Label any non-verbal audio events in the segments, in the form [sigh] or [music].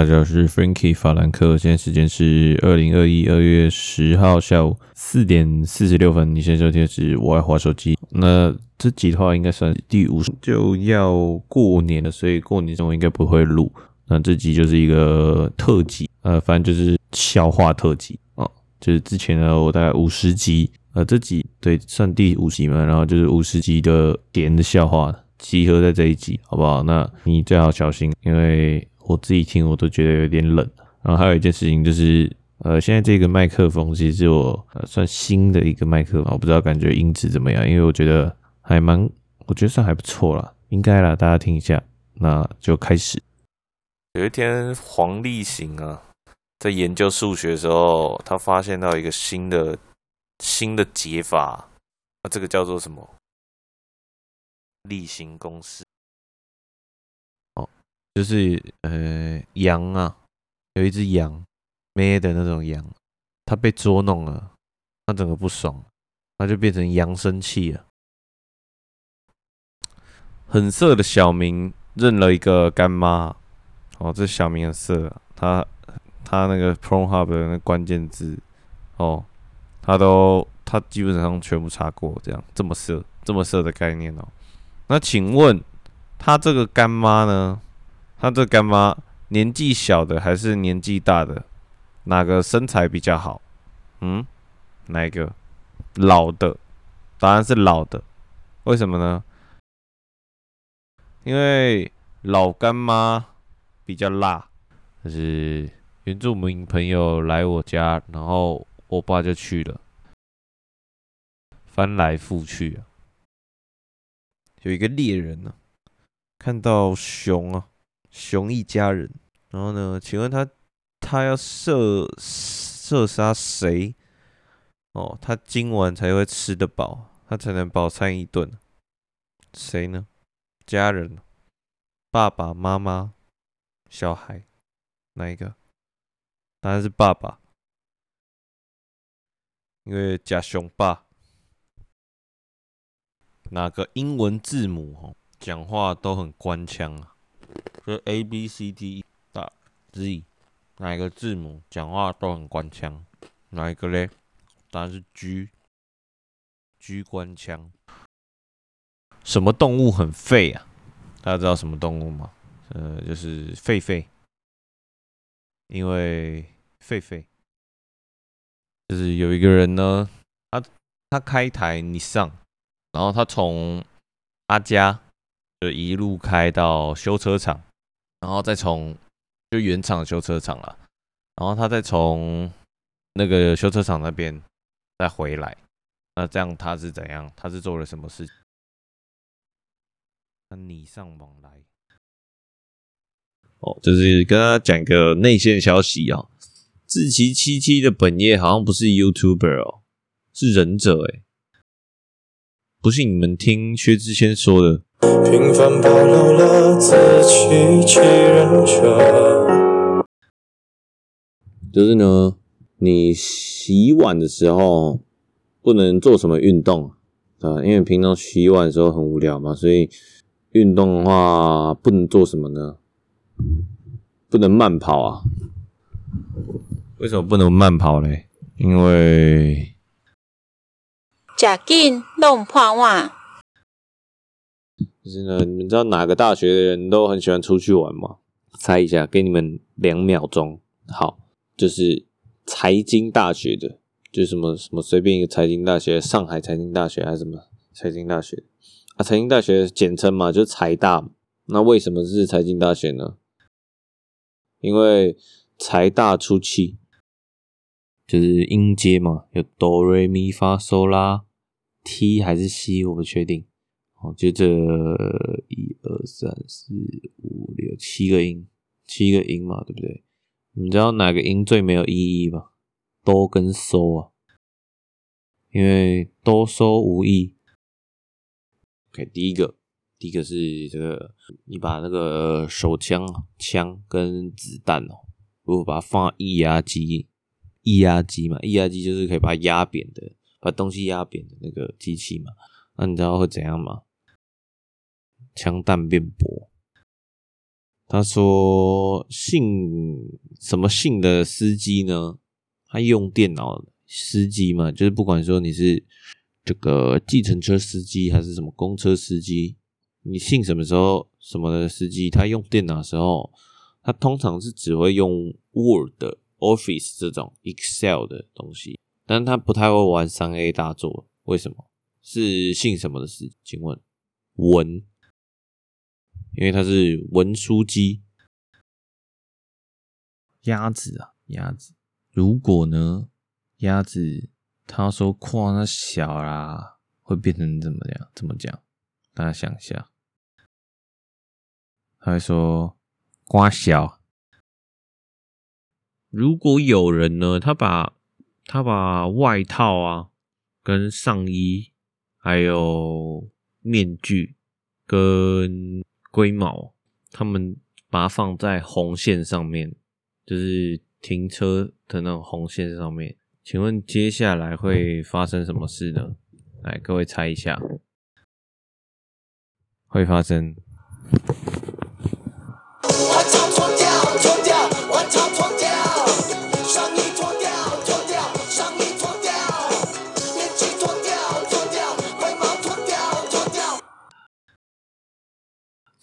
大家好，我是 Frankie 法兰克，现在时间是二零二一二月十号下午四点四十六分。你现在收听的是我爱滑手机。那这集的话应该算第五，就要过年了，所以过年中应该不会录。那这集就是一个特辑，呃，反正就是笑话特辑哦。就是之前呢，我大概五十集，呃，这集对算第五集嘛，然后就是五十集的点的笑话集合在这一集，好不好？那你最好小心，因为。我自己听我都觉得有点冷，然后还有一件事情就是，呃，现在这个麦克风其实我呃算新的一个麦克风，我不知道感觉音质怎么样，因为我觉得还蛮，我觉得算还不错啦，应该啦，大家听一下，那就开始。有一天黄立行啊，在研究数学的时候，他发现到一个新的新的解法，那这个叫做什么？立行公式。就是呃羊啊，有一只羊，咩的那种羊，它被捉弄了，它整个不爽，它就变成羊生气了。很色的小明认了一个干妈，哦，这小明很色，他他那个 pronhub 的那关键字，哦，他都他基本上全部查过，这样这么色这么色的概念哦。那请问他这个干妈呢？他这干妈年纪小的还是年纪大的？哪个身材比较好？嗯，哪一个？老的，答案是老的。为什么呢？因为老干妈比较辣。就是原住民朋友来我家，然后我爸就去了，翻来覆去啊。有一个猎人呢、啊，看到熊啊。熊一家人，然后呢？请问他他要射射杀谁？哦，他今晚才会吃得饱，他才能饱餐一顿。谁呢？家人，爸爸妈妈、小孩，哪一个？当然是爸爸，因为假熊爸。哪个英文字母哦，讲话都很官腔啊。就 A B C D 到 Z，哪一个字母讲话都很官腔？哪一个嘞？答案是 G，G 官腔。什么动物很废啊？大家知道什么动物吗？呃，就是狒狒。因为狒狒，就是有一个人呢，他他开台你上然后他从他家就一路开到修车厂。然后再从就原厂修车厂了，然后他再从那个修车厂那边再回来，那这样他是怎样？他是做了什么事情？他礼尚往来。哦，就是跟他讲个内线消息啊、哦，志祺七七的本业好像不是 YouTuber 哦，是忍者哎，不信你们听薛之谦说的。平凡暴露了自欺欺人者。就是呢，你洗碗的时候不能做什么运动啊，因为平常洗碗的时候很无聊嘛，所以运动的话不能做什么呢？不能慢跑啊。为什么不能慢跑嘞？因为假紧弄破碗。就是呢，你们知道哪个大学的人都很喜欢出去玩吗？猜一下，给你们两秒钟。好，就是财经大学的，就什么什么随便一个财经大学，上海财经大学还是什么财经大学啊？财经大学简称嘛，就财大。那为什么是财经大学呢？因为财大出气，就是音阶嘛，有哆瑞咪发嗦拉，T 还是 C，我不确定。哦，就这一二三四五六七个音，七个音嘛，对不对？你知道哪个音最没有意义吗？哆跟嗦啊，因为哆嗦无义。OK，第一个，第一个是这个，你把那个手枪、枪跟子弹哦，如果把它放到液压机，液压机嘛，液压机就是可以把它压扁的，把东西压扁的那个机器嘛，那你知道会怎样吗？枪弹变薄，他说姓什么姓的司机呢？他用电脑司机嘛，就是不管说你是这个计程车司机还是什么公车司机，你姓什么时候什么的司机，他用电脑时候，他通常是只会用 Word、Office 这种 Excel 的东西，但他不太会玩三 A 大作。为什么？是姓什么的司机？请问文？因为它是文书机。鸭子啊，鸭子。如果呢，鸭子他说跨那小啦，会变成怎么样？怎么讲？大家想一下。他会说瓜小。如果有人呢，他把他把外套啊，跟上衣，还有面具，跟龟毛，他们把它放在红线上面，就是。停车的那种红线上面，请问接下来会发生什么事呢？来，各位猜一下，会发生。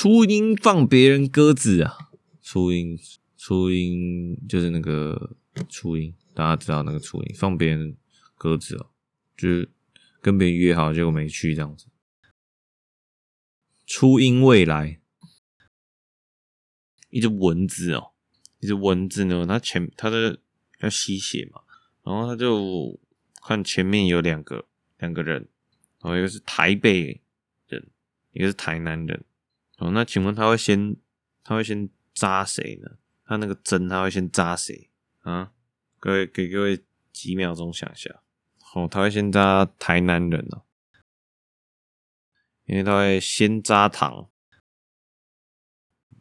初音放别人鸽子啊，初音。初音就是那个初音，大家知道那个初音放别人鸽子哦，就是跟别人约好结果没去这样子。初音未来，一只蚊子哦，一只蚊子呢，它前它的要吸血嘛，然后它就看前面有两个两个人，然后一个是台北人，一个是台南人，哦，那请问他会先他会先扎谁呢？他那个针，他会先扎谁啊？各位给各位几秒钟想一下。哦，他会先扎台南人哦，因为他会先扎糖。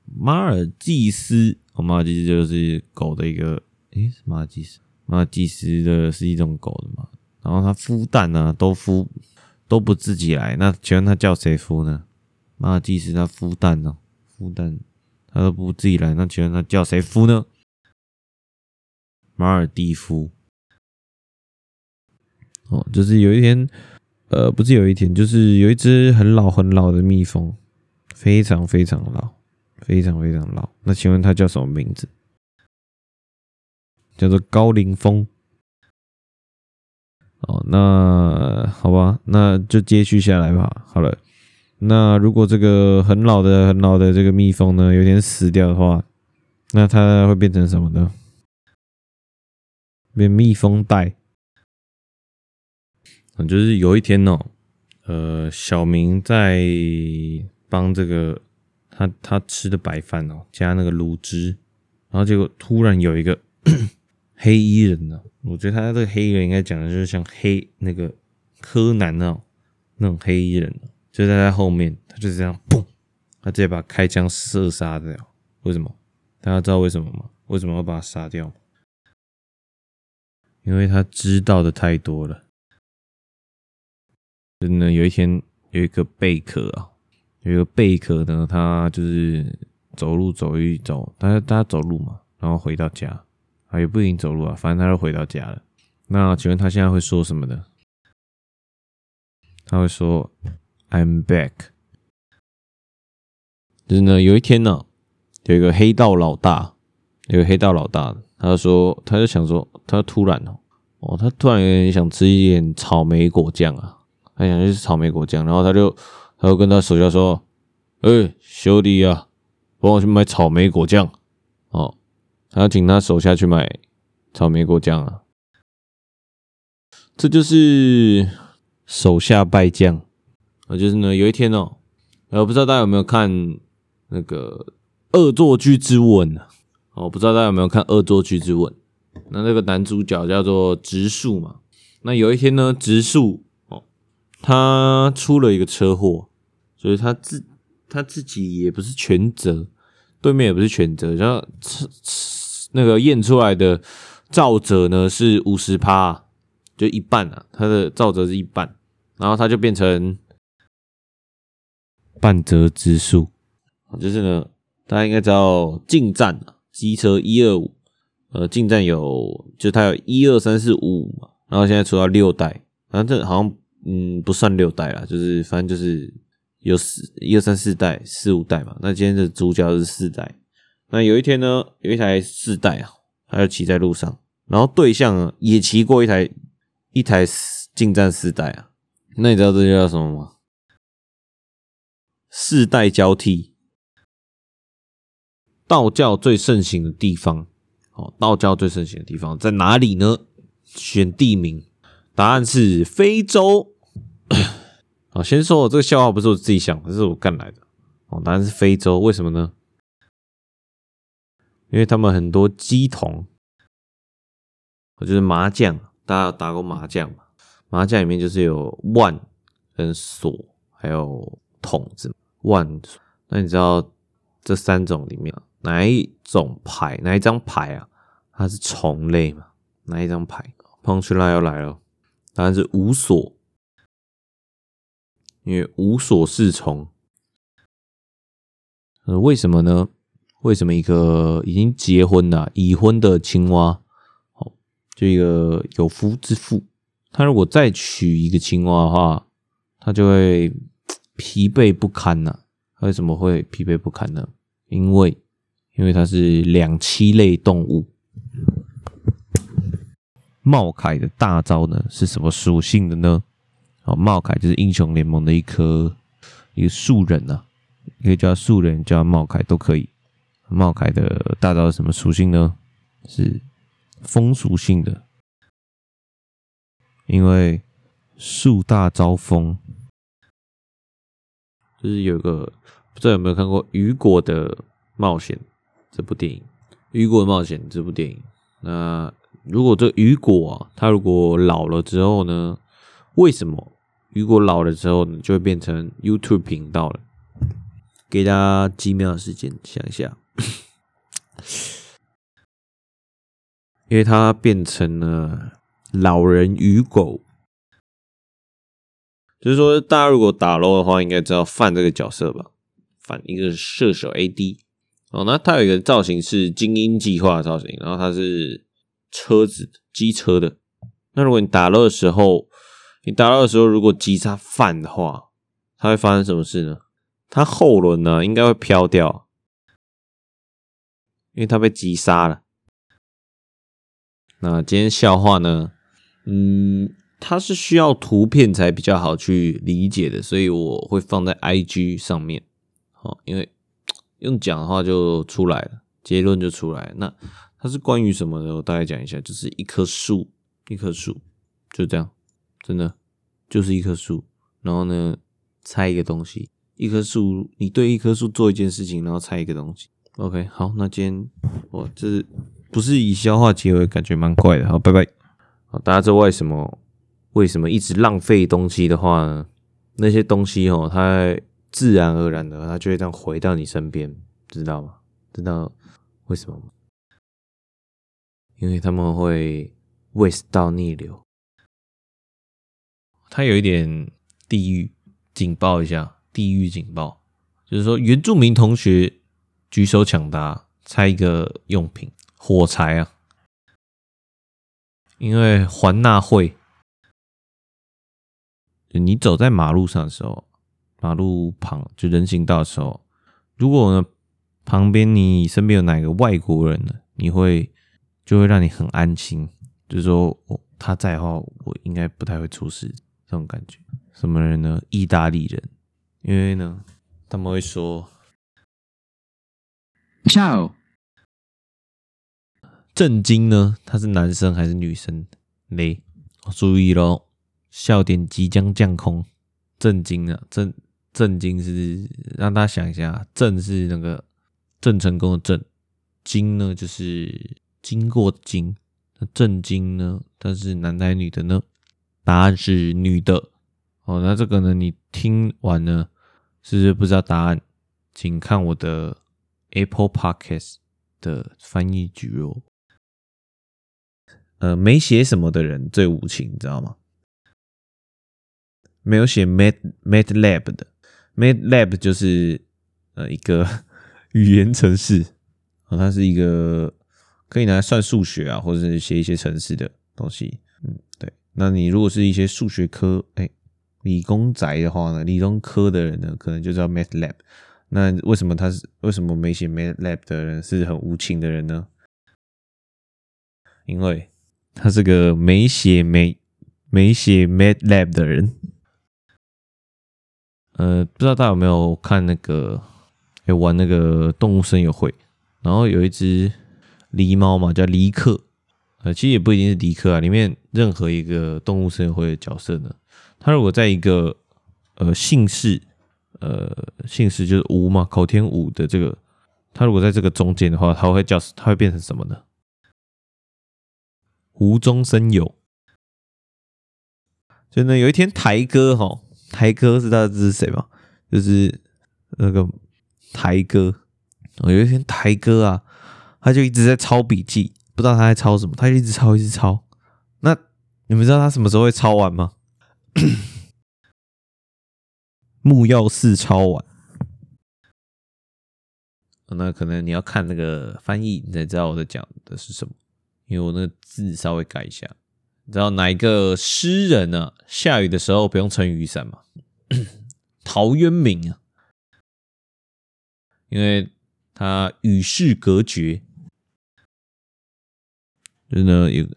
马尔济斯，哦，马尔济斯就是狗的一个，诶、欸，马尔济斯，马尔济斯的是一种狗的嘛。然后它孵蛋呢，都孵都不自己来，那请问他叫谁孵呢？马尔济斯他孵蛋呢，孵蛋。他都不自己来，那请问他叫谁孵呢？马尔地夫。哦，就是有一天，呃，不是有一天，就是有一只很老很老的蜜蜂，非常非常老，非常非常老。那请问它叫什么名字？叫做高龄蜂。哦，那好吧，那就接续下来吧。好了。那如果这个很老的、很老的这个蜜蜂呢，有点死掉的话，那它会变成什么呢？变蜜蜂袋。嗯，就是有一天哦，呃，小明在帮这个他他吃的白饭哦，加那个卤汁，然后结果突然有一个 [clears throat] 黑衣人呢，我觉得他这个黑衣人应该讲的就是像黑那个柯南那种那种黑衣人。就在他后面，他就是这样，砰！他直接把开枪射杀掉。为什么？大家知道为什么吗？为什么要把他杀掉？因为他知道的太多了。真的，有一天有一个贝壳啊，有一个贝壳呢，他就是走路走一走，大家大家走路嘛，然后回到家啊，也不一定走路啊，反正他就回到家了。那请问他现在会说什么呢？他会说。I'm back。就是呢，有一天呢，有一个黑道老大，有个黑道老大，他就说，他就想说，他突然哦，哦，他突然有点想吃一点草莓果酱啊，他想吃草莓果酱，然后他就，他就跟他手下说，哎、欸，兄弟啊，帮我去买草莓果酱哦，他要请他手下去买草莓果酱啊，这就是手下败将。啊，就是呢，有一天哦，我不知道大家有没有看那个《恶作剧之吻》啊？我不知道大家有没有看《恶作剧之吻》？那那个男主角叫做直树嘛。那有一天呢，直树哦，他出了一个车祸，所以他自他自己也不是全责，对面也不是全责，然后那个验出来的肇者呢是五十趴，就一半啊，他的肇者是一半，然后他就变成。半泽直树，就是呢，大家应该知道近战机车一二五，呃，近战有就它有一二三四五五嘛，然后现在出到六代，反正这好像嗯不算六代啦，就是反正就是有四一二三四代四五代嘛。那今天的主角是四代。那有一天呢，有一台四代啊，他就骑在路上，然后对象啊也骑过一台一台近战四代啊。那你知道这叫什么吗？世代交替。道教最盛行的地方，哦，道教最盛行的地方在哪里呢？选地名，答案是非洲。好，[coughs] 先说我这个笑话不是我自己想的，是我干来的。哦，答案是非洲，为什么呢？因为他们很多乩童，就是麻将，大家打过麻将嘛？麻将里面就是有万跟锁，还有筒子。万，那你知道这三种里面哪一种牌，哪一张牌啊？它是虫类嘛？哪一张牌？Punchline 要来了，答案是无所，因为无所适从。呃，为什么呢？为什么一个已经结婚了、已婚的青蛙，哦，就一个有夫之妇，他如果再娶一个青蛙的话，他就会疲惫不堪呐、啊？为什么会疲惫不堪呢？因为，因为它是两栖类动物。茂凯的大招呢是什么属性的呢？哦，茂凯就是英雄联盟的一颗一个树人呐、可以叫树人，叫茂凯都可以。茂凯的大招是什么属性呢？是风属性的，因为树大招风，就是有个不知道有没有看过《雨果的冒险》这部电影，《雨果的冒险》这部电影。那如果这雨果啊，他如果老了之后呢？为什么雨果老了之后呢，就会变成 YouTube 频道了？给大家几秒的时间想一下。[laughs] 因为他变成了老人与狗，就是说，大家如果打漏的话，应该知道范这个角色吧？范一个是射手 AD 哦，那他有一个造型是精英计划的造型，然后他是车子机车的。那如果你打漏的时候，你打漏的时候如果击杀范的话，他会发生什么事呢？他后轮呢应该会飘掉。因为他被击杀了。那今天笑话呢？嗯，它是需要图片才比较好去理解的，所以我会放在 IG 上面。好，因为 [tsk] 用讲的话就出来了，结论就出来。那它是关于什么的？我大概讲一下，就是一棵树，一棵树，就这样，真的就是一棵树。然后呢，猜一个东西，一棵树，你对一棵树做一件事情，然后猜一个东西。OK，好，那今天我这是不是以消化结尾？感觉蛮怪的。好，拜拜。好，大家知道为什么为什么一直浪费东西的话呢？那些东西哦，它自然而然的，它就会这样回到你身边，知道吗？知道为什么吗？因为他们会 waste 到逆流。它有一点地狱警报一下，地狱警报，就是说原住民同学。举手抢答，猜一个用品，火柴啊！因为环纳会，你走在马路上的时候，马路旁就人行道的时候，如果呢旁边你身边有哪个外国人呢，你会就会让你很安心，就是说哦他在的话，我应该不太会出事，这种感觉。什么人呢？意大利人，因为呢他们会说。Ciao，震惊呢？他是男生还是女生？嘞，注意喽，笑点即将降空。震惊啊，震震惊是让大家想一下，震是那个郑成功的震，惊呢就是经过的经。那震惊呢？它是男的还是女的呢？答案是女的。哦，那这个呢？你听完呢，是不是不知道答案？请看我的。Apple Podcast 的翻译句哦，呃，没写什么的人最无情，你知道吗？没有写 Mat MATLAB 的 MATLAB 就是呃一个 [laughs] 语言程式啊，它是一个可以拿来算数学啊，或者是写一些程式的东西。嗯，对。那你如果是一些数学科，哎、理工宅的话呢，理工科的人呢，可能就叫 MATLAB。那为什么他是为什么没写 MATLAB 的人是很无情的人呢？因为他是个没写没没写 MATLAB 的人。呃，不知道大家有没有看那个，有玩那个动物森友会，然后有一只狸猫嘛，叫狸克。呃，其实也不一定是狸克啊，里面任何一个动物森友会的角色呢，他如果在一个呃姓氏，呃姓氏就是吴嘛，口天吴的这个，他如果在这个中间的话，他会叫他会变成什么呢？无中生有。就呢，有一天台哥哈。台哥知道这是谁吗？就是那个台哥。我有一天台哥啊，他就一直在抄笔记，不知道他在抄什么，他就一直抄，一直抄。那你们知道他什么时候会抄完吗？[coughs] 木曜四抄完。那可能你要看那个翻译，你才知道我在讲的是什么，因为我那个字稍微改一下。你知道哪一个诗人呢、啊？下雨的时候不用撑雨伞吗？[clears throat] 陶渊明啊，因为他与世隔绝。就是呢，有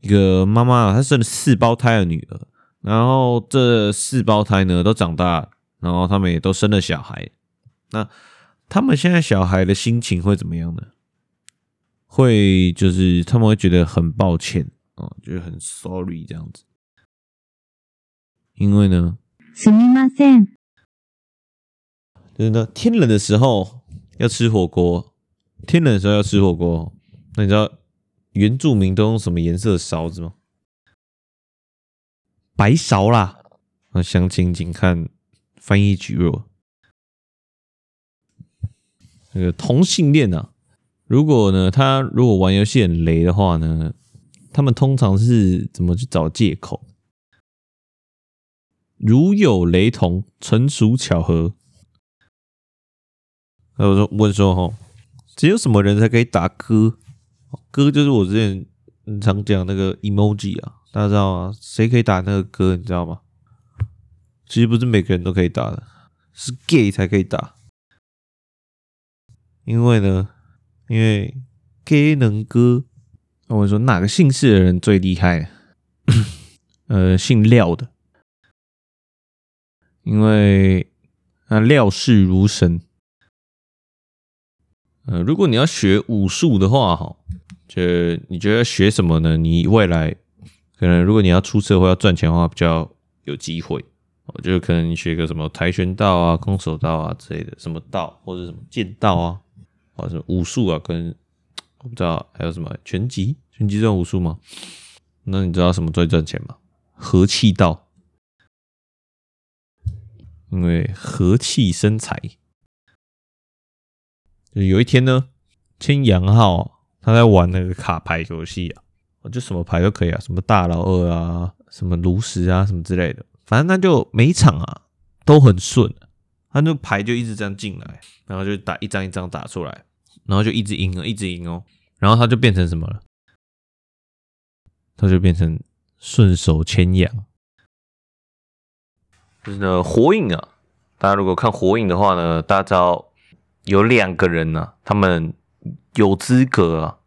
一个妈妈，她生了四胞胎的女儿，然后这四胞胎呢都长大，然后他们也都生了小孩。那他们现在小孩的心情会怎么样呢？会就是他们会觉得很抱歉。哦，就是很 sorry 这样子，因为呢，すみません，就是呢，天冷的时候要吃火锅，天冷的时候要吃火锅。那你知道原住民都用什么颜色的勺子吗？白勺啦。那详情请看翻译蒟蒻。那个同性恋啊，如果呢，他如果玩游戏很雷的话呢？ 他们通常是怎么去找借口？如有雷同，纯属巧合。那我说问说哈，只有什么人才可以打歌？歌就是我之前常讲那个 emoji 啊，大家知道吗？谁可以打那个歌？你知道吗？其实不是每个人都可以打的，是 gay 才可以打。因为呢，因为 gay 能歌。那我说哪个姓氏的人最厉害？[coughs] 呃，姓廖的，因为那料事如神。呃，如果你要学武术的话，哈，就你觉得学什么呢？你未来可能如果你要出社会要赚钱的话，比较有机会。我觉得可能你学个什么跆拳道啊、空手道啊之类的，什么道或者什么剑道啊，或者武术啊跟。我不知道还有什么拳击，拳击算武术吗？那你知道什么最赚钱吗？和气道，因为和气生财。就有一天呢，千阳号他在玩那个卡牌游戏啊，就什么牌都可以啊，什么大老二啊，什么炉石啊，什么之类的，反正他就每一场啊都很顺，他那牌就一直这样进来，然后就打一张一张打出来。然后就一直赢哦，一直赢哦，然后他就变成什么了？他就变成顺手牵羊。就是呢，火影啊，大家如果看火影的话呢，大家知道有两个人呢、啊，他们有资格啊，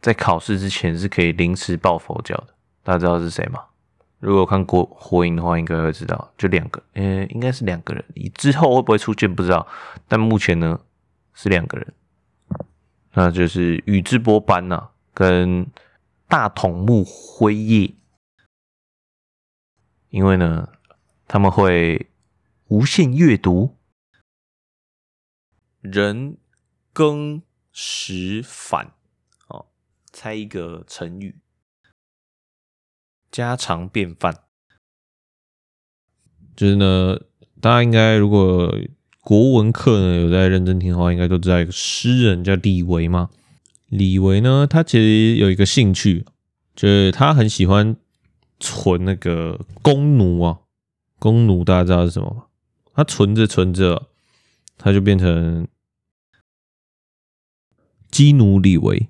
在考试之前是可以临时抱佛脚的。大家知道是谁吗？如果看过火影的话，应该会知道，就两个，呃，应该是两个人。之后会不会出现不知道，但目前呢是两个人。那就是宇智波斑呐，跟大筒木辉夜，因为呢，他们会无限阅读，人更时返，哦，猜一个成语，家常便饭，就是呢，大家应该如果。国文课呢，有在认真听的话，应该都知道一个诗人叫李维嘛。李维呢，他其实有一个兴趣，就是他很喜欢存那个弓弩啊。弓弩大家知道是什么吗？他存着存着，他就变成基努里维。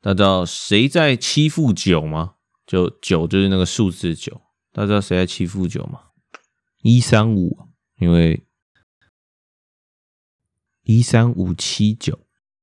大家知道谁在欺负九吗？就九就是那个数字九。大家知道谁在欺负九吗？一三五，因为一三五七九。